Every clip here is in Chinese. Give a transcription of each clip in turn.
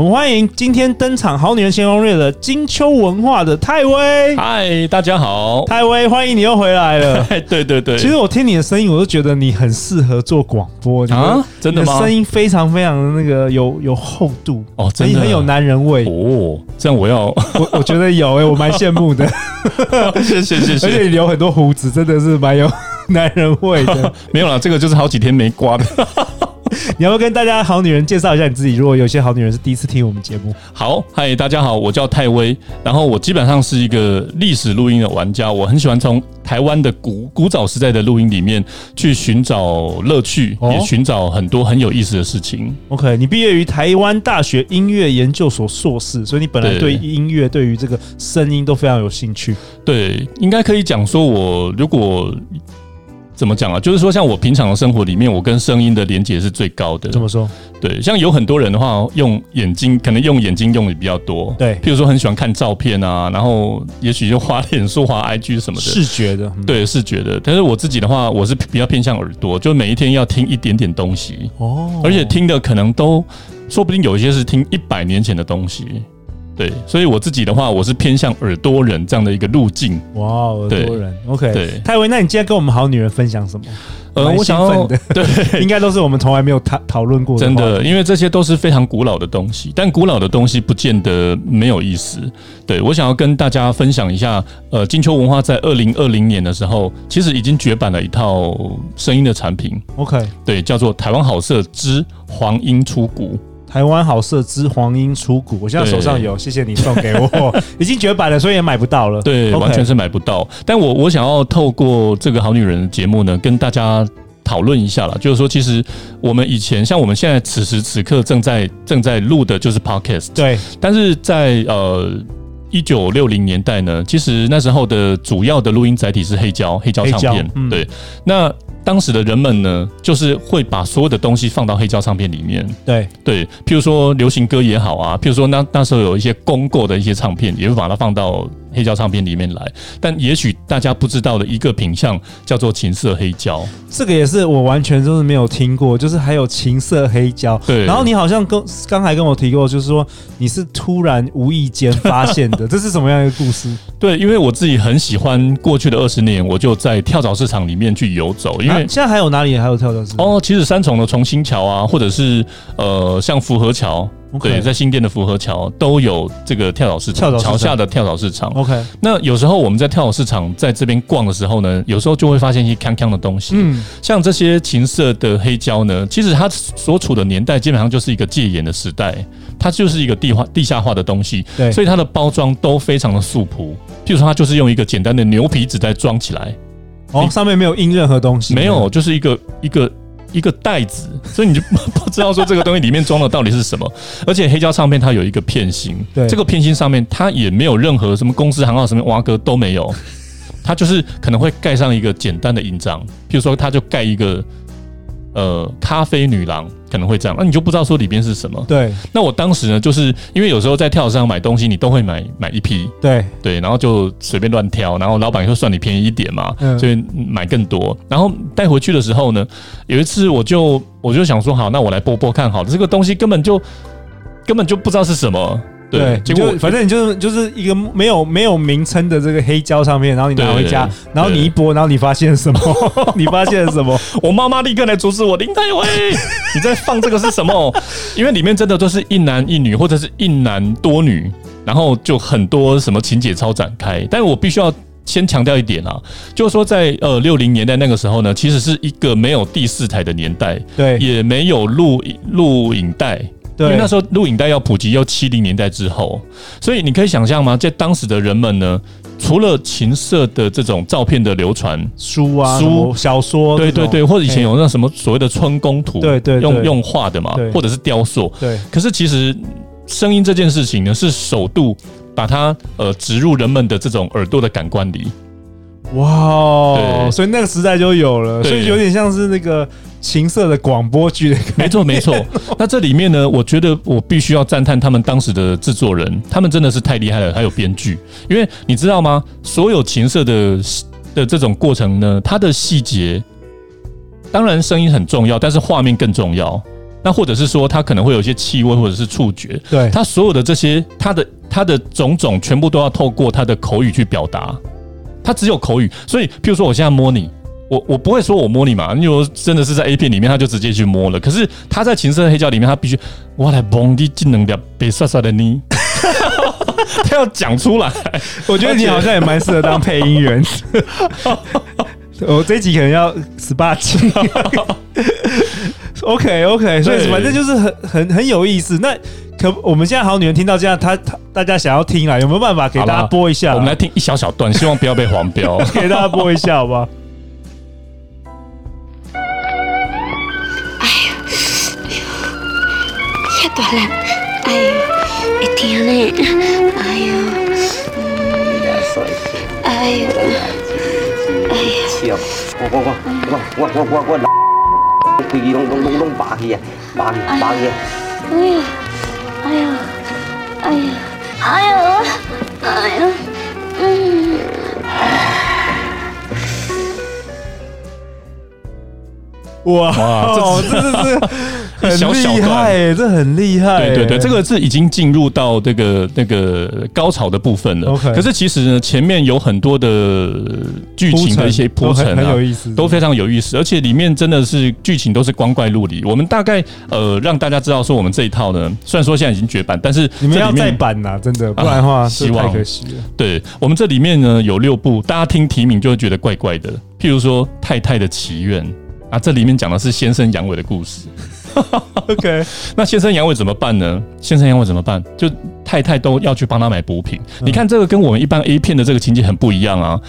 我们欢迎今天登场《好女人情场攻略》的金秋文化的泰威。嗨，大家好，泰威，欢迎你又回来了。对对对，其实我听你的声音，我都觉得你很适合做广播啊！真的吗？声音非常非常的那个有有厚度哦，真的很有男人味哦。这样我要，我我觉得有哎、欸，我蛮羡慕的。谢谢谢谢，而且你留很多胡子，真的是蛮有男人味的。没有啦，这个就是好几天没刮的。你要不要跟大家好女人介绍一下你自己？如果有些好女人是第一次听我们节目，好，嗨，大家好，我叫泰威，然后我基本上是一个历史录音的玩家，我很喜欢从台湾的古古早时代的录音里面去寻找乐趣，哦、也寻找很多很有意思的事情。OK，你毕业于台湾大学音乐研究所硕士，所以你本来对音乐、对于这个声音都非常有兴趣。对，应该可以讲说，我如果。怎么讲啊？就是说，像我平常的生活里面，我跟声音的连接是最高的。怎么说？对，像有很多人的话，用眼睛，可能用眼睛用的比较多。对，譬如说很喜欢看照片啊，然后也许就滑脸书、滑 IG 什么的。视觉的，对，视觉的。但是我自己的话，我是比较偏向耳朵，就每一天要听一点点东西。哦。而且听的可能都，说不定有一些是听一百年前的东西。对，所以我自己的话，我是偏向耳朵人这样的一个路径。哇，耳朵人，OK。对，泰威，那你今天跟我们好女人分享什么？呃，我想要的，对，应该都是我们从来没有讨讨论过的。真的，因为这些都是非常古老的东西，但古老的东西不见得没有意思。对，我想要跟大家分享一下，呃，金秋文化在二零二零年的时候，其实已经绝版了一套声音的产品。OK，对，叫做《台湾好色之黄莺出谷》。台湾好色之黄莺出谷，我现在手上有，谢谢你送给我，已经绝版了，所以也买不到了。对，完全是买不到。但我我想要透过这个好女人的节目呢，跟大家讨论一下啦，就是说，其实我们以前像我们现在此时此刻正在正在录的就是 Podcast，对。但是在呃一九六零年代呢，其实那时候的主要的录音载体是黑胶，黑胶唱片，嗯、对。那当时的人们呢，就是会把所有的东西放到黑胶唱片里面。对对，譬如说流行歌也好啊，譬如说那那时候有一些公购的一些唱片，也会把它放到。黑胶唱片里面来，但也许大家不知道的一个品相叫做情色黑胶，这个也是我完全就是没有听过，就是还有情色黑胶。对，然后你好像跟刚才跟我提过，就是说你是突然无意间发现的，这是什么样一个故事？对，因为我自己很喜欢过去的二十年，我就在跳蚤市场里面去游走。因为、啊、现在还有哪里还有跳蚤市场？哦，其实三重的重新桥啊，或者是呃像福和桥。对，在新店的福和桥都有这个跳蚤市场，桥下的跳蚤市场。OK，那有时候我们在跳蚤市场在这边逛的时候呢，有时候就会发现一些锵锵的东西。嗯，像这些琴色的黑胶呢，其实它所处的年代基本上就是一个戒严的时代，它就是一个地化地下化的东西。对，所以它的包装都非常的素朴。譬如说，它就是用一个简单的牛皮纸袋装起来，哦，上面没有印任何东西，没有，就是一个一个。一个袋子，所以你就 不知道说这个东西里面装的到底是什么。而且黑胶唱片它有一个片芯，对，这个片芯上面它也没有任何什么公司行号什么挖哥都没有，它就是可能会盖上一个简单的印章，譬如说它就盖一个。呃，咖啡女郎可能会这样，那你就不知道说里边是什么。对，那我当时呢，就是因为有时候在跳蚤市场买东西，你都会买买一批。对对，然后就随便乱挑，然后老板会算你便宜一点嘛，嗯、所以买更多。然后带回去的时候呢，有一次我就我就想说，好，那我来播播看，好，这个东西根本就根本就不知道是什么。对，结果反正你就是就是一个没有没有名称的这个黑胶唱片，然后你拿回家，然后你一播，然后你发现什么？你发现什么？我妈妈立刻来阻止我，林泰威，你在放这个是什么？因为里面真的都是一男一女，或者是一男多女，然后就很多什么情节超展开。但是我必须要先强调一点啊，就是说在呃六零年代那个时候呢，其实是一个没有第四台的年代，对，也没有录录影带。因为那时候录影带要普及，要七零年代之后，所以你可以想象吗？在当时的人们呢，除了情色的这种照片的流传，书啊、书、小说，对对对，或者以前有那什么所谓的春宫图，对对，用用画的嘛，或者是雕塑，对。可是其实声音这件事情呢，是首度把它呃植入人们的这种耳朵的感官里。哇，对，所以那个时代就有了，所以有点像是那个情色的广播剧的感觉。没错，没错。那这里面呢，我觉得我必须要赞叹他们当时的制作人，他们真的是太厉害了，还有编剧。因为你知道吗？所有情色的的这种过程呢，它的细节，当然声音很重要，但是画面更重要。那或者是说，它可能会有一些气味，或者是触觉。对，它所有的这些，它的它的种种，全部都要透过它的口语去表达。他只有口语，所以譬如说，我现在摸你，我我不会说我摸你嘛，因为真的是在 A 片里面，他就直接去摸了。可是他在情色黑胶里面，他必须我来蹦迪技能的别帅帅的你，他要讲出来。我觉得你好像也蛮适合当配音员。我这一集可能要十八集。OK OK，所以反正就是很很很有意思。那可我们现在好女人听到这样，她她大家想要听啊，有没有办法给大家播一下？我们来听一小小段，希望不要被黄标，给大家播一下，好不好？哎呦，哎呦，呀大人，哎呦，会疼呢，哎呦，哎呦，哎呦，我我我我我我我我。飞机拢拢拢拢拔去啊，拔去拔去！哎呀，哎呀，哎呀，哎呀，哎呀，嗯，哇哇，这这是。很厉害、欸，这很厉害、欸。对对对，这个是已经进入到这个那个高潮的部分了。Okay 可是其实呢，前面有很多的剧情的一些铺陈啊，很有意思，都非常有意思。而且里面真的是剧情都是光怪陆离。我们大概呃让大家知道说，我们这一套呢，虽然说现在已经绝版，但是你们要再版呐、啊，真的，不然的话，希望太可惜了。对，我们这里面呢有六部，大家听提名就会觉得怪怪的。譬如说《太太的祈愿》啊，这里面讲的是先生阳痿的故事。OK，那先生阳痿怎么办呢？先生阳痿怎么办？就太太都要去帮他买补品。嗯、你看这个跟我们一般 A 片的这个情节很不一样啊。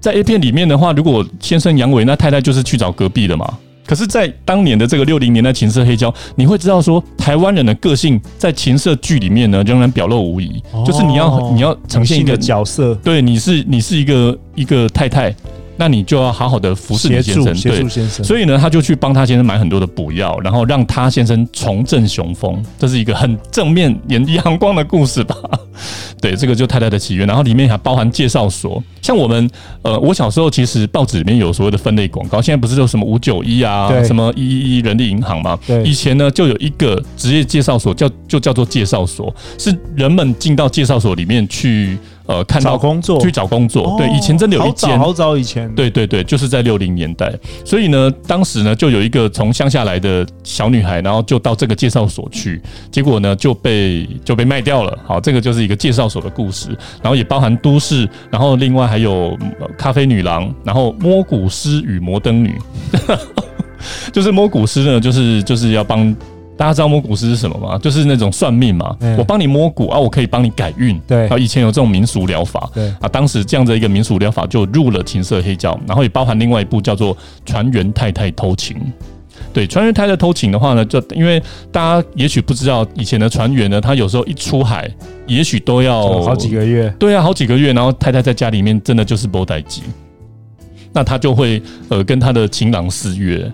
在 A 片里面的话，如果先生阳痿，那太太就是去找隔壁的嘛。可是，在当年的这个六零年代情色黑胶，你会知道说，台湾人的个性在情色剧里面呢，仍然表露无遗。哦、就是你要你要呈现一个角色，对，你是你是一个一个太太。那你就要好好的服侍你先生，对，所以呢，他就去帮他先生买很多的补药，然后让他先生重振雄风，这是一个很正面、眼阳光的故事吧？对，这个就太太的起源，然后里面还包含介绍所，像我们，呃，我小时候其实报纸里面有所谓的分类广告，现在不是就什么五九一啊，什么一一一人力银行嘛？对，以前呢就有一个职业介绍所，叫就叫做介绍所，是人们进到介绍所里面去。呃，看到工作去找工作，对，以前真的有一间，好早以前，对对对，就是在六零年代，所以呢，当时呢，就有一个从乡下来的小女孩，然后就到这个介绍所去，结果呢就被就被卖掉了。好，这个就是一个介绍所的故事，然后也包含都市，然后另外还有咖啡女郎，然后摸骨师与摩登女，就是摸骨师呢，就是就是要帮。大家知道摸骨师是什么吗？就是那种算命嘛。我帮你摸骨啊，我可以帮你改运。对啊，以前有这种民俗疗法。对啊，当时这样的一个民俗疗法就入了情色黑胶，然后也包含另外一部叫做《船员太太偷情》。对，船员太太偷情的话呢，就因为大家也许不知道，以前的船员呢，他有时候一出海，也许都要好几个月。对啊，好几个月，然后太太在家里面真的就是没代志，那他就会呃跟他的情郎私约。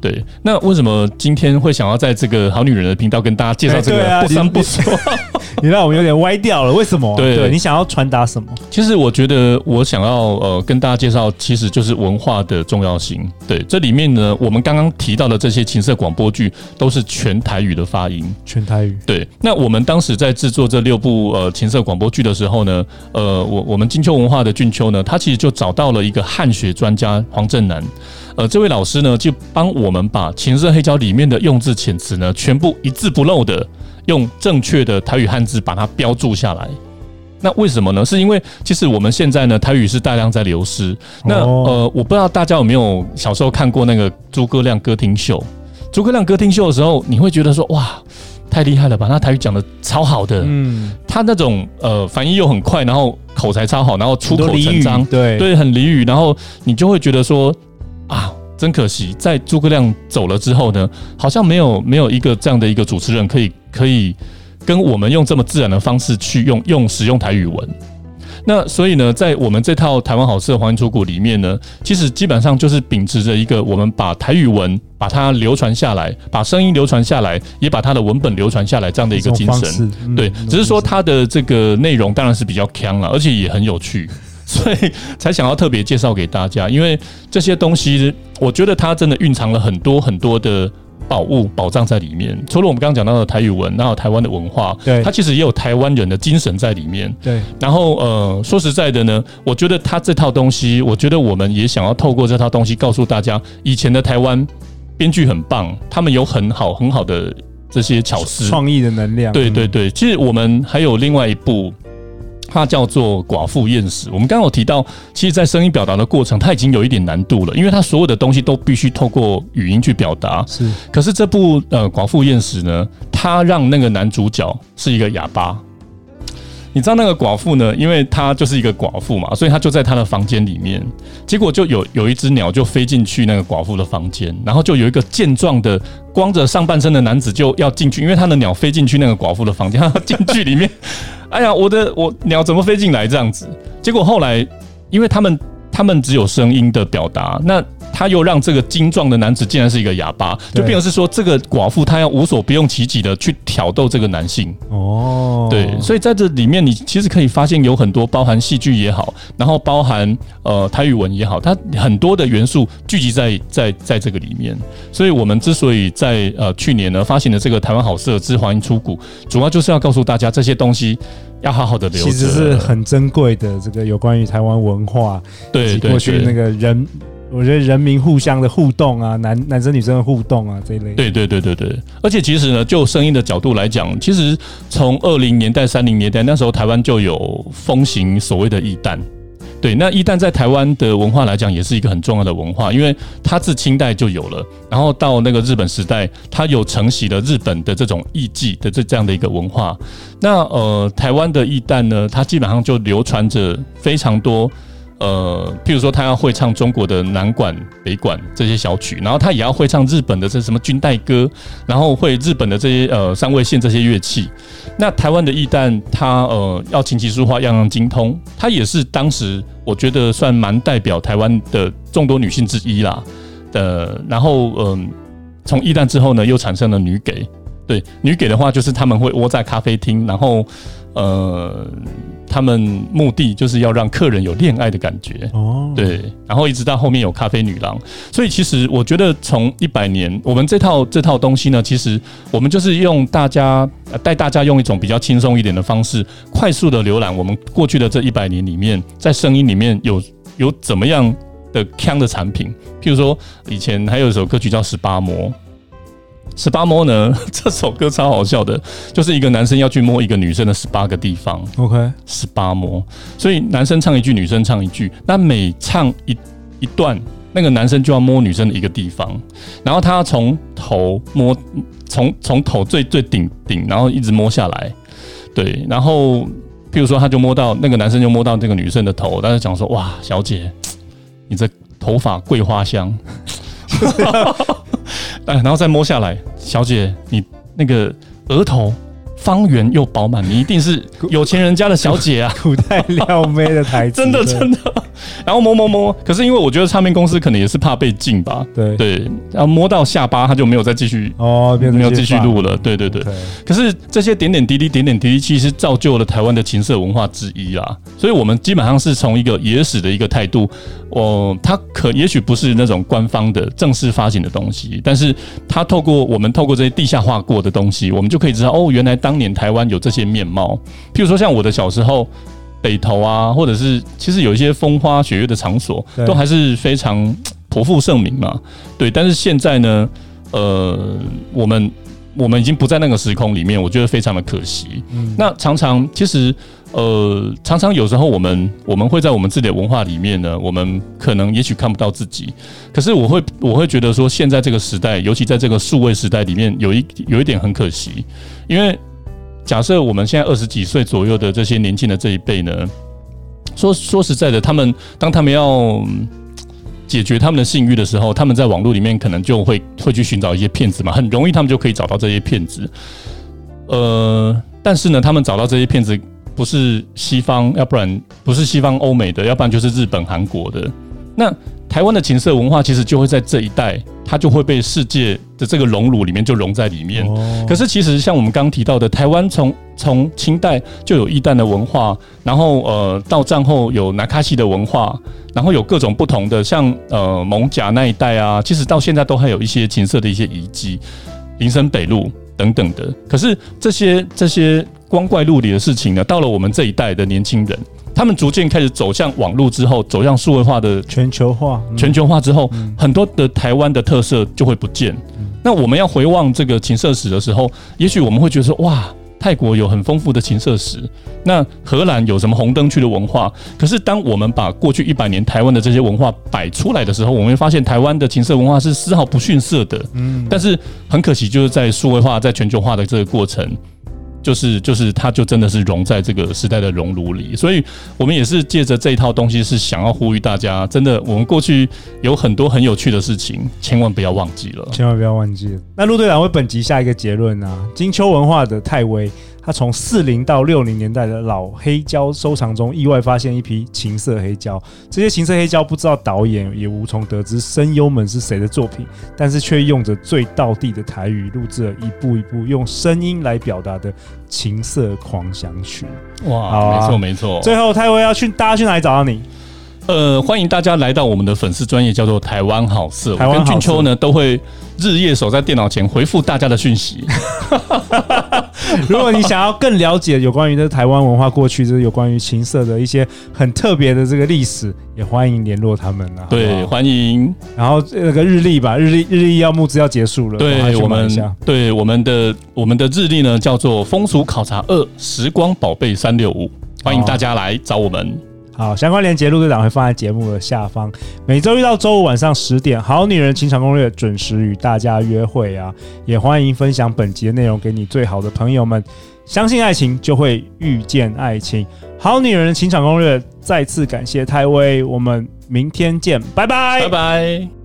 对，那为什么今天会想要在这个好女人的频道跟大家介绍这个不三不四？你让我们有点歪掉了，为什么？对，对你想要传达什么？其实我觉得我想要呃跟大家介绍，其实就是文化的重要性。对，这里面呢，我们刚刚提到的这些情色广播剧都是全台语的发音，全台语。对，那我们当时在制作这六部呃情色广播剧的时候呢，呃，我我们金秋文化的俊秋呢，他其实就找到了一个汉学专家黄正南。呃，这位老师呢，就帮我们把情色黑胶里面的用字遣词呢，全部一字不漏的用正确的台语汉字把它标注下来。那为什么呢？是因为其实我们现在呢，台语是大量在流失。那呃，我不知道大家有没有小时候看过那个诸葛亮歌厅秀？诸葛亮歌厅秀的时候，你会觉得说哇，太厉害了吧？他台语讲的超好的，嗯，他那种呃反应又很快，然后口才超好，然后出口成章，对对，很俚语，然后你就会觉得说。啊，真可惜，在诸葛亮走了之后呢，好像没有没有一个这样的一个主持人可以可以跟我们用这么自然的方式去用用使用台语文。那所以呢，在我们这套台湾好事的黄金出谷里面呢，其实基本上就是秉持着一个，我们把台语文把它流传下来，把声音流传下来，也把它的文本流传下来这样的一个精神。嗯、对，只是说它的这个内容当然是比较强了，而且也很有趣，所以才想要特别介绍给大家。因为这些东西，我觉得它真的蕴藏了很多很多的。宝物、宝藏在里面。除了我们刚刚讲到的台语文，然后台湾的文化，对，它其实也有台湾人的精神在里面。对。然后，呃，说实在的呢，我觉得它这套东西，我觉得我们也想要透过这套东西告诉大家，以前的台湾编剧很棒，他们有很好很好的这些巧思、创意的能量。对对对，其实我们还有另外一部。它叫做《寡妇厌食》。我们刚刚有提到，其实，在声音表达的过程，它已经有一点难度了，因为它所有的东西都必须透过语音去表达。是。可是这部呃《寡妇厌食》呢，它让那个男主角是一个哑巴。你知道那个寡妇呢？因为她就是一个寡妇嘛，所以她就在她的房间里面。结果就有有一只鸟就飞进去那个寡妇的房间，然后就有一个健壮的光着上半身的男子就要进去，因为他的鸟飞进去那个寡妇的房间，他要进去里面。哎呀，我的我鸟怎么飞进来这样子？结果后来，因为他们他们只有声音的表达，那。他又让这个精壮的男子竟然是一个哑巴，就变成是说这个寡妇她要无所不用其极的去挑逗这个男性。哦，对，所以在这里面你其实可以发现有很多包含戏剧也好，然后包含呃台语文也好，它很多的元素聚集在在在这个里面。所以我们之所以在呃去年呢发行的这个台湾好色之黄莺出谷，主要就是要告诉大家这些东西要好好的留着，其实是很珍贵的这个有关于台湾文化，对过去那个人。我觉得人民互相的互动啊，男男生女生的互动啊，这一类。对对对对对，而且其实呢，就声音的角度来讲，其实从二零年代、三零年代那时候，台湾就有风行所谓的义旦。对，那义旦在台湾的文化来讲，也是一个很重要的文化，因为它自清代就有了，然后到那个日本时代，它有承袭了日本的这种艺伎的这这样的一个文化。那呃，台湾的义旦呢，它基本上就流传着非常多。呃，譬如说，他要会唱中国的南管、北管这些小曲，然后他也要会唱日本的这什么军代歌，然后会日本的这些呃三味线这些乐器。那台湾的艺旦，他呃要琴棋书画样样精通，他也是当时我觉得算蛮代表台湾的众多女性之一啦。呃，然后嗯，从义旦之后呢，又产生了女给。对，女给的话，就是他们会窝在咖啡厅，然后。呃，他们目的就是要让客人有恋爱的感觉哦，对，然后一直到后面有咖啡女郎，所以其实我觉得从一百年，我们这套这套东西呢，其实我们就是用大家带大家用一种比较轻松一点的方式，快速的浏览我们过去的这一百年里面，在声音里面有有怎么样的腔的产品，譬如说以前还有一首歌曲叫《十八摸》。十八摸呢？这首歌超好笑的，就是一个男生要去摸一个女生的十八个地方。OK，十八摸，所以男生唱一句，女生唱一句。那每唱一一段，那个男生就要摸女生的一个地方，然后他要从头摸，从从头最最顶顶，然后一直摸下来。对，然后譬如说，他就摸到那个男生就摸到那个女生的头，但是讲说：“哇，小姐，你这头发桂花香。”哎，然后再摸下来，小姐，你那个额头方圆又饱满，你一定是有钱人家的小姐啊！古代撩妹的台词，真的真的。然后摸摸摸，可是因为我觉得唱片公司可能也是怕被禁吧，对对。然后摸到下巴，他就没有再继续哦，没有继续录了。对对对。可是这些点点滴滴，点点滴滴，其实造就了台湾的情色文化之一啊。所以我们基本上是从一个野史的一个态度，哦，它可也许不是那种官方的正式发行的东西，但是它透过我们透过这些地下化过的东西，我们就可以知道哦，原来当年台湾有这些面貌。譬如说，像我的小时候。北投啊，或者是其实有一些风花雪月的场所，都还是非常颇负盛名嘛。对，但是现在呢，呃，我们我们已经不在那个时空里面，我觉得非常的可惜。嗯，那常常其实呃，常常有时候我们我们会在我们自己的文化里面呢，我们可能也许看不到自己。可是我会我会觉得说，现在这个时代，尤其在这个数位时代里面，有一有一点很可惜，因为。假设我们现在二十几岁左右的这些年轻的这一辈呢，说说实在的，他们当他们要解决他们的性欲的时候，他们在网络里面可能就会会去寻找一些骗子嘛，很容易他们就可以找到这些骗子。呃，但是呢，他们找到这些骗子不是西方，要不然不是西方欧美的，要不然就是日本、韩国的。那台湾的情色文化其实就会在这一代，它就会被世界的这个熔炉里面就融在里面。可是其实像我们刚刚提到的，台湾从从清代就有一旦的文化，然后呃到战后有南卡西的文化，然后有各种不同的，像呃蒙甲那一带啊，其实到现在都还有一些情色的一些遗迹，林森北路等等的。可是这些这些光怪陆离的事情呢，到了我们这一代的年轻人。他们逐渐开始走向网络之后，走向数位化的全球化。全球化之后，很多的台湾的特色就会不见。那我们要回望这个情色史的时候，也许我们会觉得说：哇，泰国有很丰富的情色史，那荷兰有什么红灯区的文化？可是当我们把过去一百年台湾的这些文化摆出来的时候，我们会发现台湾的情色文化是丝毫不逊色的。嗯，但是很可惜，就是在数位化、在全球化的这个过程。就是就是，它就真的是融在这个时代的熔炉里，所以我们也是借着这一套东西，是想要呼吁大家，真的，我们过去有很多很有趣的事情，千万不要忘记了，千万不要忘记了。那陆队长为本集下一个结论啊，金秋文化的泰威。他从四零到六零年代的老黑胶收藏中意外发现一批情色黑胶，这些情色黑胶不知道导演也无从得知声优们是谁的作品，但是却用着最道地的台语录制了一部一部用声音来表达的情色狂想曲。哇，啊、没错没错。最后泰威要去，大家去哪里找到你？呃，欢迎大家来到我们的粉丝专业，叫做台湾好色。台湾跟俊秋呢都会日夜守在电脑前回复大家的讯息。如果你想要更了解有关于这台湾文化过去，就是有关于情色的一些很特别的这个历史，也欢迎联络他们啊。对，欢迎。然后那个日历吧，日历日历要募资要结束了。对，我们对我们的我们的日历呢叫做风俗考察二时光宝贝三六五，欢迎大家来找我们。好，相关链接陆队长会放在节目的下方。每周一到周五晚上十点，《好女人情场攻略》准时与大家约会啊！也欢迎分享本集的内容给你最好的朋友们。相信爱情，就会遇见爱情。《好女人情场攻略》再次感谢泰威，我们明天见，拜拜，拜拜。